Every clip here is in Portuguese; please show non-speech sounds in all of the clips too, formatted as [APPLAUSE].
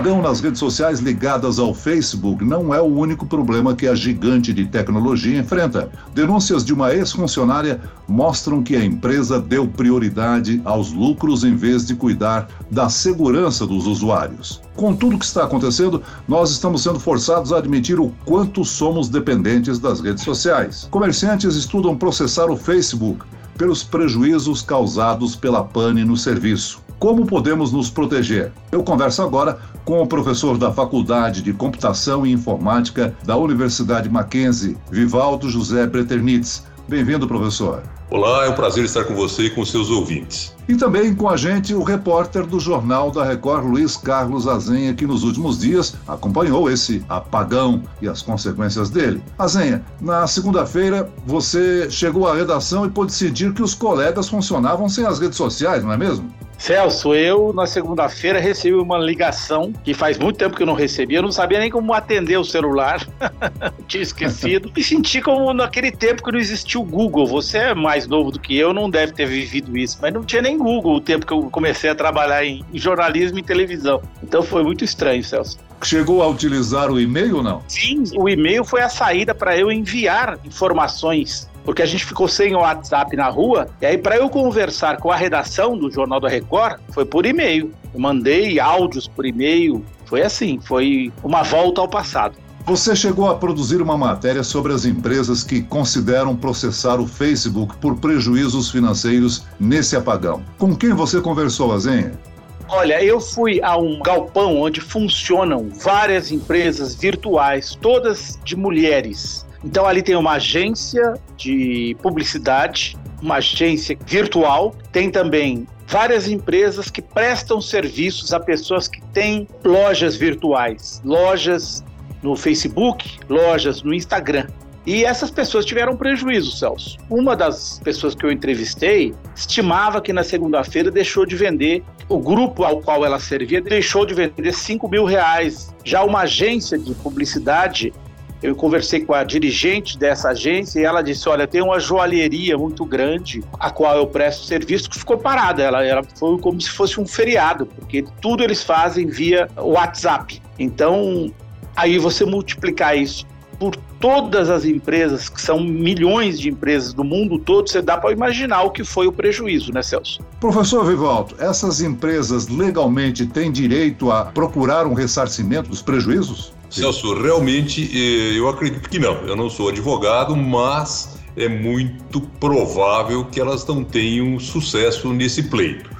Apagão nas redes sociais ligadas ao Facebook não é o único problema que a gigante de tecnologia enfrenta. Denúncias de uma ex-funcionária mostram que a empresa deu prioridade aos lucros em vez de cuidar da segurança dos usuários. Com tudo que está acontecendo, nós estamos sendo forçados a admitir o quanto somos dependentes das redes sociais. Comerciantes estudam processar o Facebook pelos prejuízos causados pela pane no serviço. Como podemos nos proteger? Eu converso agora com o professor da Faculdade de Computação e Informática da Universidade Mackenzie, Vivaldo José Preternitz. Bem-vindo, professor. Olá, é um prazer estar com você e com seus ouvintes. E também com a gente o repórter do Jornal da Record, Luiz Carlos Azenha, que nos últimos dias acompanhou esse apagão e as consequências dele. Azenha, na segunda-feira você chegou à redação e pôde decidir que os colegas funcionavam sem as redes sociais, não é mesmo? Celso, eu na segunda-feira recebi uma ligação que faz muito tempo que eu não recebia, eu não sabia nem como atender o celular, [LAUGHS] tinha esquecido. Me senti como naquele tempo que não existia o Google. Você é mais novo do que eu, não deve ter vivido isso, mas não tinha nem Google o tempo que eu comecei a trabalhar em jornalismo e televisão. Então foi muito estranho, Celso. Chegou a utilizar o e-mail ou não? Sim, o e-mail foi a saída para eu enviar informações porque a gente ficou sem o WhatsApp na rua. E aí, para eu conversar com a redação do Jornal da Record, foi por e-mail. Eu mandei áudios por e-mail. Foi assim, foi uma volta ao passado. Você chegou a produzir uma matéria sobre as empresas que consideram processar o Facebook por prejuízos financeiros nesse apagão. Com quem você conversou, Azenha? Olha, eu fui a um galpão onde funcionam várias empresas virtuais, todas de mulheres. Então ali tem uma agência de publicidade, uma agência virtual, tem também várias empresas que prestam serviços a pessoas que têm lojas virtuais, lojas no Facebook, lojas no Instagram. E essas pessoas tiveram prejuízo, Celso. Uma das pessoas que eu entrevistei estimava que na segunda-feira deixou de vender, o grupo ao qual ela servia deixou de vender 5 mil reais. Já uma agência de publicidade eu conversei com a dirigente dessa agência e ela disse: Olha, tem uma joalheria muito grande a qual eu presto serviço que ficou parada. Ela, ela foi como se fosse um feriado, porque tudo eles fazem via WhatsApp. Então, aí você multiplicar isso por todas as empresas, que são milhões de empresas do mundo todo, você dá para imaginar o que foi o prejuízo, né, Celso? Professor Vivaldo, essas empresas legalmente têm direito a procurar um ressarcimento dos prejuízos? Celso, realmente eh, eu acredito que não. Eu não sou advogado, mas é muito provável que elas não tenham sucesso nesse pleito.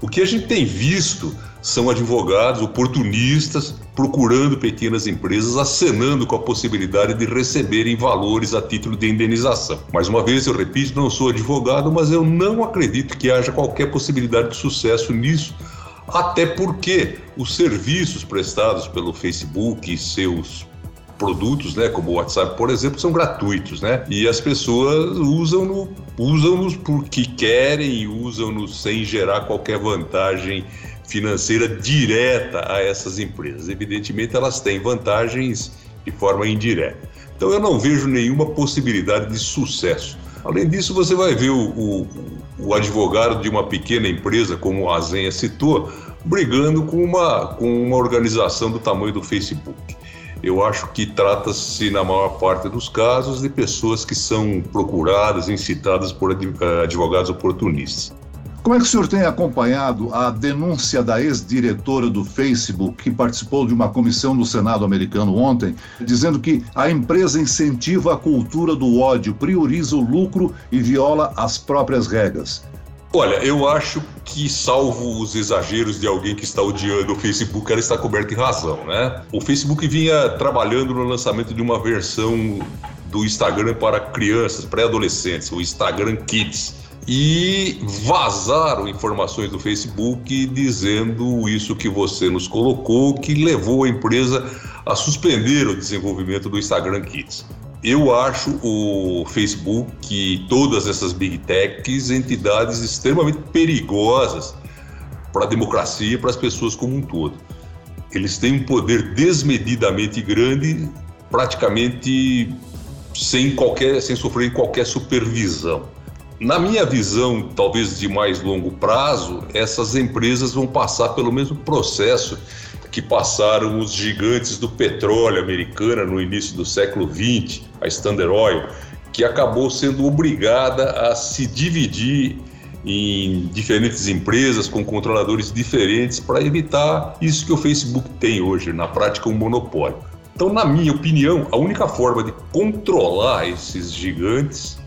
O que a gente tem visto são advogados oportunistas procurando pequenas empresas, acenando com a possibilidade de receberem valores a título de indenização. Mais uma vez, eu repito, não sou advogado, mas eu não acredito que haja qualquer possibilidade de sucesso nisso até porque os serviços prestados pelo Facebook e seus produtos, né, como o WhatsApp, por exemplo, são gratuitos, né? E as pessoas usam-nos usam porque querem e usam-nos sem gerar qualquer vantagem financeira direta a essas empresas. Evidentemente, elas têm vantagens de forma indireta. Então, eu não vejo nenhuma possibilidade de sucesso. Além disso, você vai ver o, o, o advogado de uma pequena empresa, como a Zenha citou, brigando com uma, com uma organização do tamanho do Facebook. Eu acho que trata-se, na maior parte dos casos, de pessoas que são procuradas, incitadas por eh, advogados oportunistas. Como é que o senhor tem acompanhado a denúncia da ex-diretora do Facebook, que participou de uma comissão no Senado americano ontem, dizendo que a empresa incentiva a cultura do ódio, prioriza o lucro e viola as próprias regras? Olha, eu acho que, salvo os exageros de alguém que está odiando o Facebook, ela está coberta em razão, né? O Facebook vinha trabalhando no lançamento de uma versão do Instagram para crianças, pré-adolescentes, o Instagram Kids. E vazaram informações do Facebook dizendo isso que você nos colocou, que levou a empresa a suspender o desenvolvimento do Instagram Kids. Eu acho o Facebook e todas essas big techs entidades extremamente perigosas para a democracia e para as pessoas como um todo. Eles têm um poder desmedidamente grande, praticamente sem qualquer, sem sofrer qualquer supervisão. Na minha visão, talvez de mais longo prazo, essas empresas vão passar pelo mesmo processo que passaram os gigantes do petróleo americana no início do século XX, a Standard Oil, que acabou sendo obrigada a se dividir em diferentes empresas com controladores diferentes para evitar isso que o Facebook tem hoje, na prática um monopólio. Então, na minha opinião, a única forma de controlar esses gigantes,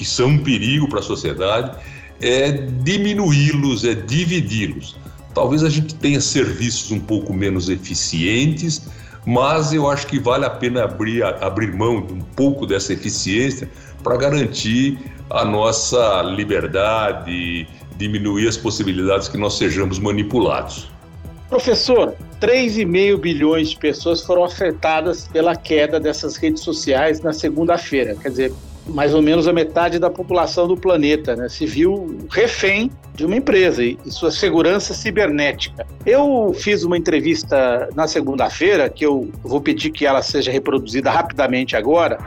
que são um perigo para a sociedade, é diminuí-los, é dividi-los. Talvez a gente tenha serviços um pouco menos eficientes, mas eu acho que vale a pena abrir, abrir mão de um pouco dessa eficiência para garantir a nossa liberdade, diminuir as possibilidades que nós sejamos manipulados. Professor, 3,5 bilhões de pessoas foram afetadas pela queda dessas redes sociais na segunda-feira. Quer dizer, mais ou menos a metade da população do planeta, né, se viu refém de uma empresa e sua segurança cibernética. Eu fiz uma entrevista na segunda-feira, que eu vou pedir que ela seja reproduzida rapidamente agora.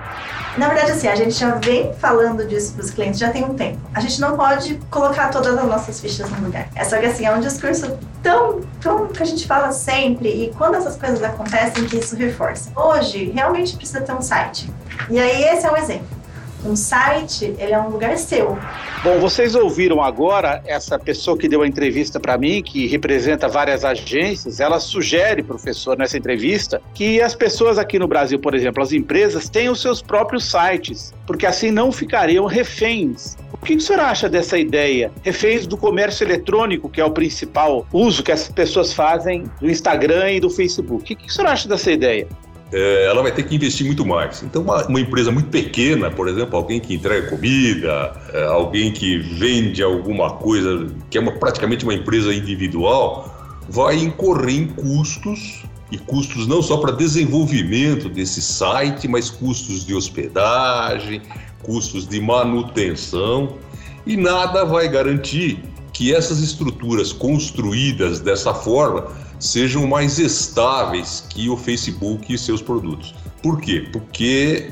Na verdade, assim, a gente já vem falando disso para os clientes já tem um tempo. A gente não pode colocar todas as nossas fichas no lugar. É só que, assim, é um discurso tão, tão que a gente fala sempre e quando essas coisas acontecem que isso reforça. Hoje, realmente precisa ter um site. E aí, esse é um exemplo. Um site, ele é um lugar seu. Bom, vocês ouviram agora essa pessoa que deu a entrevista para mim, que representa várias agências, ela sugere, professor, nessa entrevista, que as pessoas aqui no Brasil, por exemplo, as empresas, tenham seus próprios sites, porque assim não ficariam reféns. O que o senhor acha dessa ideia? Reféns do comércio eletrônico, que é o principal uso que as pessoas fazem do Instagram e do Facebook. O que o senhor acha dessa ideia? É, ela vai ter que investir muito mais. Então, uma, uma, empresa muito pequena, por exemplo, alguém que entrega comida, é, alguém que vende alguma coisa, que é uma, praticamente uma empresa individual, vai incorrer em custos, e custos não só para desenvolvimento desse site, mas custos de hospedagem, custos de manutenção, e nada vai garantir que essas estruturas construídas dessa forma sejam mais estáveis que o Facebook e seus produtos. Por quê? Porque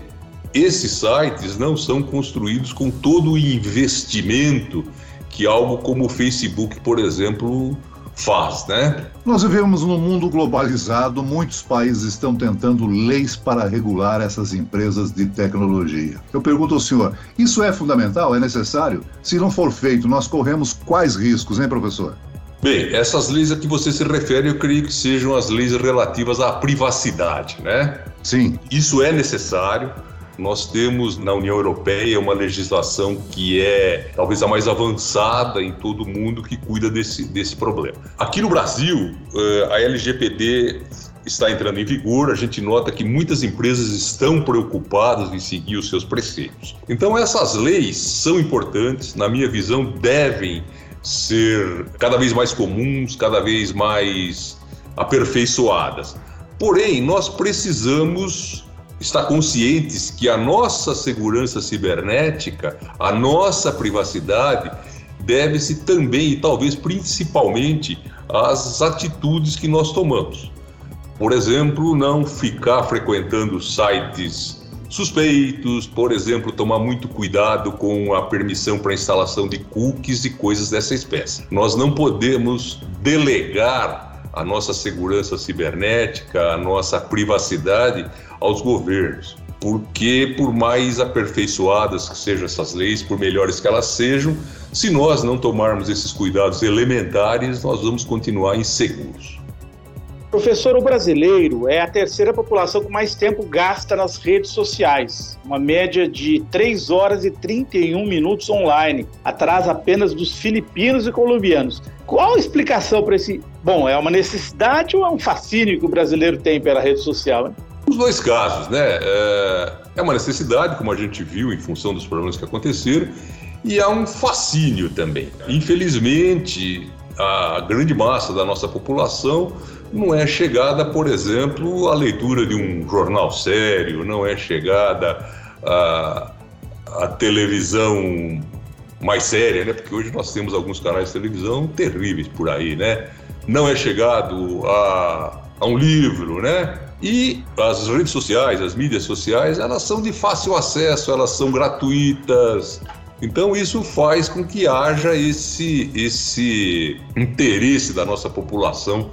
esses sites não são construídos com todo o investimento que algo como o Facebook, por exemplo, faz, né? Nós vivemos num mundo globalizado, muitos países estão tentando leis para regular essas empresas de tecnologia. Eu pergunto ao senhor, isso é fundamental? É necessário? Se não for feito, nós corremos quais riscos, hein, professor? Bem, essas leis a que você se refere, eu creio que sejam as leis relativas à privacidade, né? Sim. Isso é necessário. Nós temos na União Europeia uma legislação que é talvez a mais avançada em todo o mundo que cuida desse, desse problema. Aqui no Brasil, eh, a LGPD está entrando em vigor, a gente nota que muitas empresas estão preocupadas em seguir os seus preceitos. Então, essas leis são importantes, na minha visão, devem ser cada vez mais comuns, cada vez mais aperfeiçoadas. Porém, nós precisamos estar conscientes que a nossa segurança cibernética, a nossa privacidade, deve-se também e talvez principalmente às atitudes que nós tomamos. Por exemplo, não ficar frequentando sites suspeitos, por exemplo, tomar muito cuidado com a permissão para instalação de cookies e coisas dessa espécie. Nós não podemos delegar a nossa segurança cibernética, a nossa privacidade aos governos. Porque, por mais aperfeiçoadas que sejam essas leis, por melhores que elas sejam, se nós não tomarmos esses cuidados elementares, nós vamos continuar inseguros. Professor, o brasileiro é a terceira população que mais tempo gasta nas redes sociais, uma média de 3 horas e 31 minutos online, atrás apenas dos filipinos e colombianos. Qual a explicação para esse? Bom, é uma necessidade ou é um fascínio que o brasileiro tem pela rede social? Os dois casos, né? É, é uma necessidade, como a gente viu, em função dos problemas que aconteceram, e há um fascínio também. Infelizmente, a grande massa da nossa população não é chegada, por exemplo, à leitura de um jornal sério, não é chegada a, a televisão mais séria, né? Porque hoje nós temos alguns canais de televisão terríveis por aí, né? Não é chegado a, a um livro, né? E as redes sociais, as mídias sociais, elas são de fácil acesso, elas são gratuitas. Então isso faz com que haja esse, esse interesse da nossa população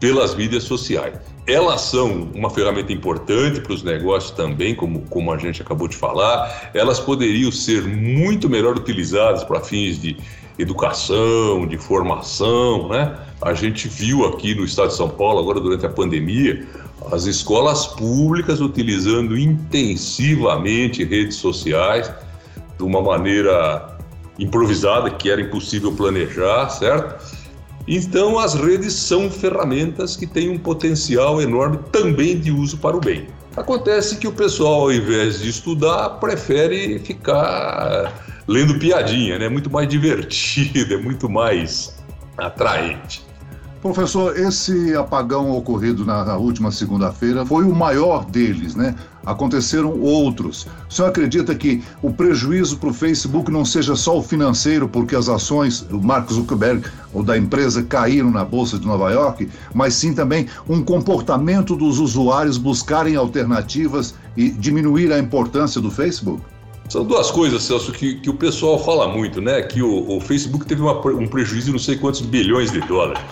pelas mídias sociais. Elas são uma ferramenta importante para os negócios também, como, como a gente acabou de falar. Elas poderiam ser muito melhor utilizadas para fins de educação, de formação, né? A gente viu aqui no estado de São Paulo, agora durante a pandemia, as escolas públicas utilizando intensivamente redes sociais de uma maneira improvisada, que era impossível planejar, certo? Então, as redes são ferramentas que têm um potencial enorme também de uso para o bem. Acontece que o pessoal, ao invés de estudar, prefere ficar lendo piadinha, né? É muito mais divertido, é muito mais atraente. Professor, esse apagão ocorrido na, na última segunda-feira foi o maior deles, né? Aconteceram outros. O senhor acredita que o prejuízo para o Facebook não seja só o financeiro, porque as ações do Mark Zuckerberg ou da empresa caíram na Bolsa de Nova York, mas sim também um comportamento dos usuários buscarem alternativas e diminuir a importância do Facebook? São duas coisas, Celso, que, que o pessoal fala muito, né? Que o, o Facebook teve uma, um prejuízo de não sei quantos bilhões de dólares.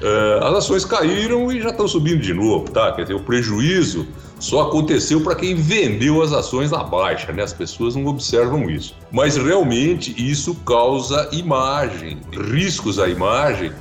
Uh, as ações caíram e já estão subindo de novo, tá? Quer dizer, o prejuízo só aconteceu para quem vendeu as ações na baixa, né? As pessoas não observam isso. Mas realmente isso causa imagem, riscos à imagem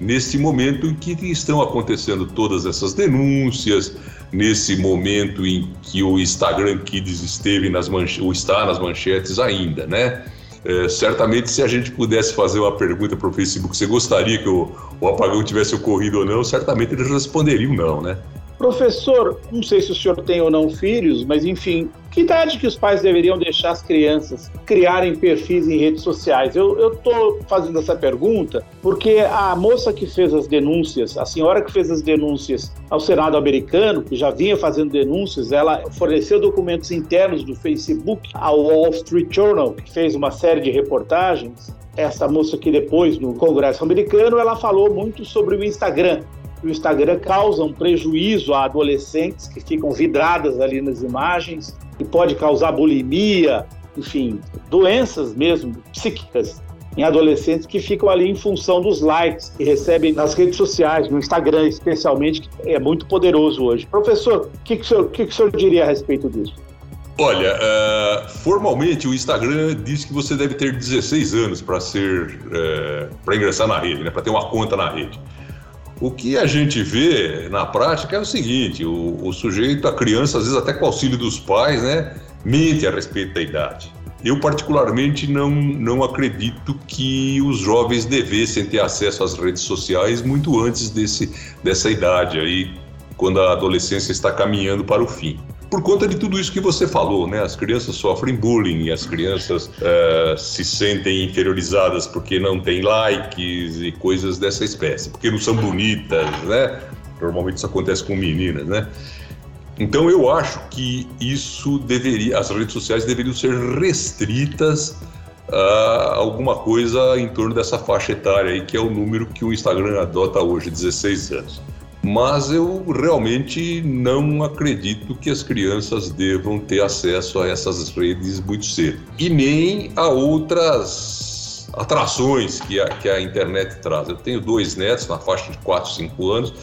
nesse momento em que estão acontecendo todas essas denúncias, nesse momento em que o Instagram Kids esteve nas ou está nas manchetes ainda, né? É, certamente, se a gente pudesse fazer uma pergunta para o Facebook, você gostaria que o, o apagão tivesse ocorrido ou não, certamente eles responderiam não, né? Professor, não sei se o senhor tem ou não filhos, mas enfim, que idade que os pais deveriam deixar as crianças criarem perfis em redes sociais? Eu estou fazendo essa pergunta porque a moça que fez as denúncias, a senhora que fez as denúncias ao Senado americano, que já vinha fazendo denúncias, ela forneceu documentos internos do Facebook ao Wall Street Journal, que fez uma série de reportagens. Essa moça que depois, no Congresso americano, ela falou muito sobre o Instagram o Instagram causa um prejuízo a adolescentes que ficam vidradas ali nas imagens e pode causar bulimia, enfim, doenças mesmo psíquicas em adolescentes que ficam ali em função dos likes que recebem nas redes sociais, no Instagram especialmente, que é muito poderoso hoje. Professor, o que, que, o, senhor, que, que o senhor diria a respeito disso? Olha, uh, formalmente o Instagram diz que você deve ter 16 anos para ser uh, é, para ingressar na rede, né, para ter uma conta na rede. O que a gente vê na prática é o seguinte: o, o sujeito, a criança, às vezes até com auxílio dos pais, né, mente a respeito da idade. Eu, particularmente, não, não acredito que os jovens devessem ter acesso às redes sociais muito antes desse, dessa idade aí, quando a adolescência está caminhando para o fim por conta de tudo isso que você falou, né? As crianças sofrem bullying, as crianças uh, se sentem inferiorizadas porque não têm likes e coisas dessa espécie, porque não são bonitas, né? Normalmente isso acontece com meninas, né? Então eu acho que isso deveria, as redes sociais deveriam ser restritas a alguma coisa em torno dessa faixa etária aí, que é o número que o Instagram adota hoje, 16 anos mas eu realmente não acredito que as crianças devam ter acesso a essas redes muito cedo. E nem a outras atrações que a, que a internet traz. Eu tenho dois netos na faixa de 4, 5 anos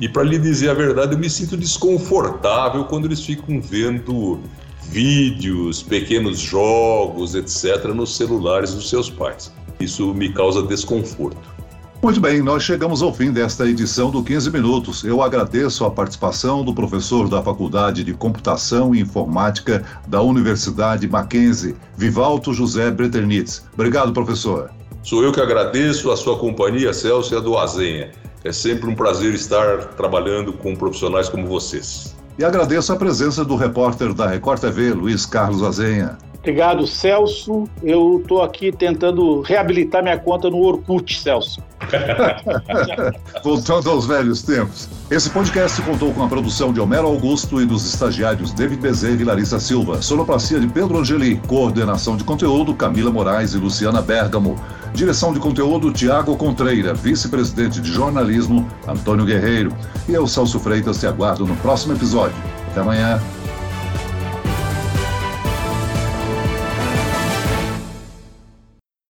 e, para lhe dizer a verdade, eu me sinto desconfortável quando eles ficam vendo vídeos, pequenos jogos, etc., nos celulares dos seus pais. Isso me causa desconforto. Muito bem, nós chegamos ao fim desta edição do 15 Minutos. Eu agradeço a participação do professor da Faculdade de Computação e Informática da Universidade Mackenzie, Vivalto José Breternitz. Obrigado, professor. Sou eu que agradeço a sua companhia, Celso, e a do Azenha. É sempre um prazer estar trabalhando com profissionais como vocês. E agradeço a presença do repórter da Record TV, Luiz Carlos Azenha. Obrigado, Celso. Eu estou aqui tentando reabilitar minha conta no Orkut, Celso. [LAUGHS] Voltando aos velhos tempos. Esse podcast contou com a produção de Homero Augusto e dos estagiários David Bezerra e Larissa Silva, sonoplastia de Pedro Angeli, coordenação de conteúdo Camila Moraes e Luciana Bergamo, direção de conteúdo Tiago Contreira, vice-presidente de jornalismo Antônio Guerreiro. E eu, Celso Freitas, te aguardo no próximo episódio. Até amanhã.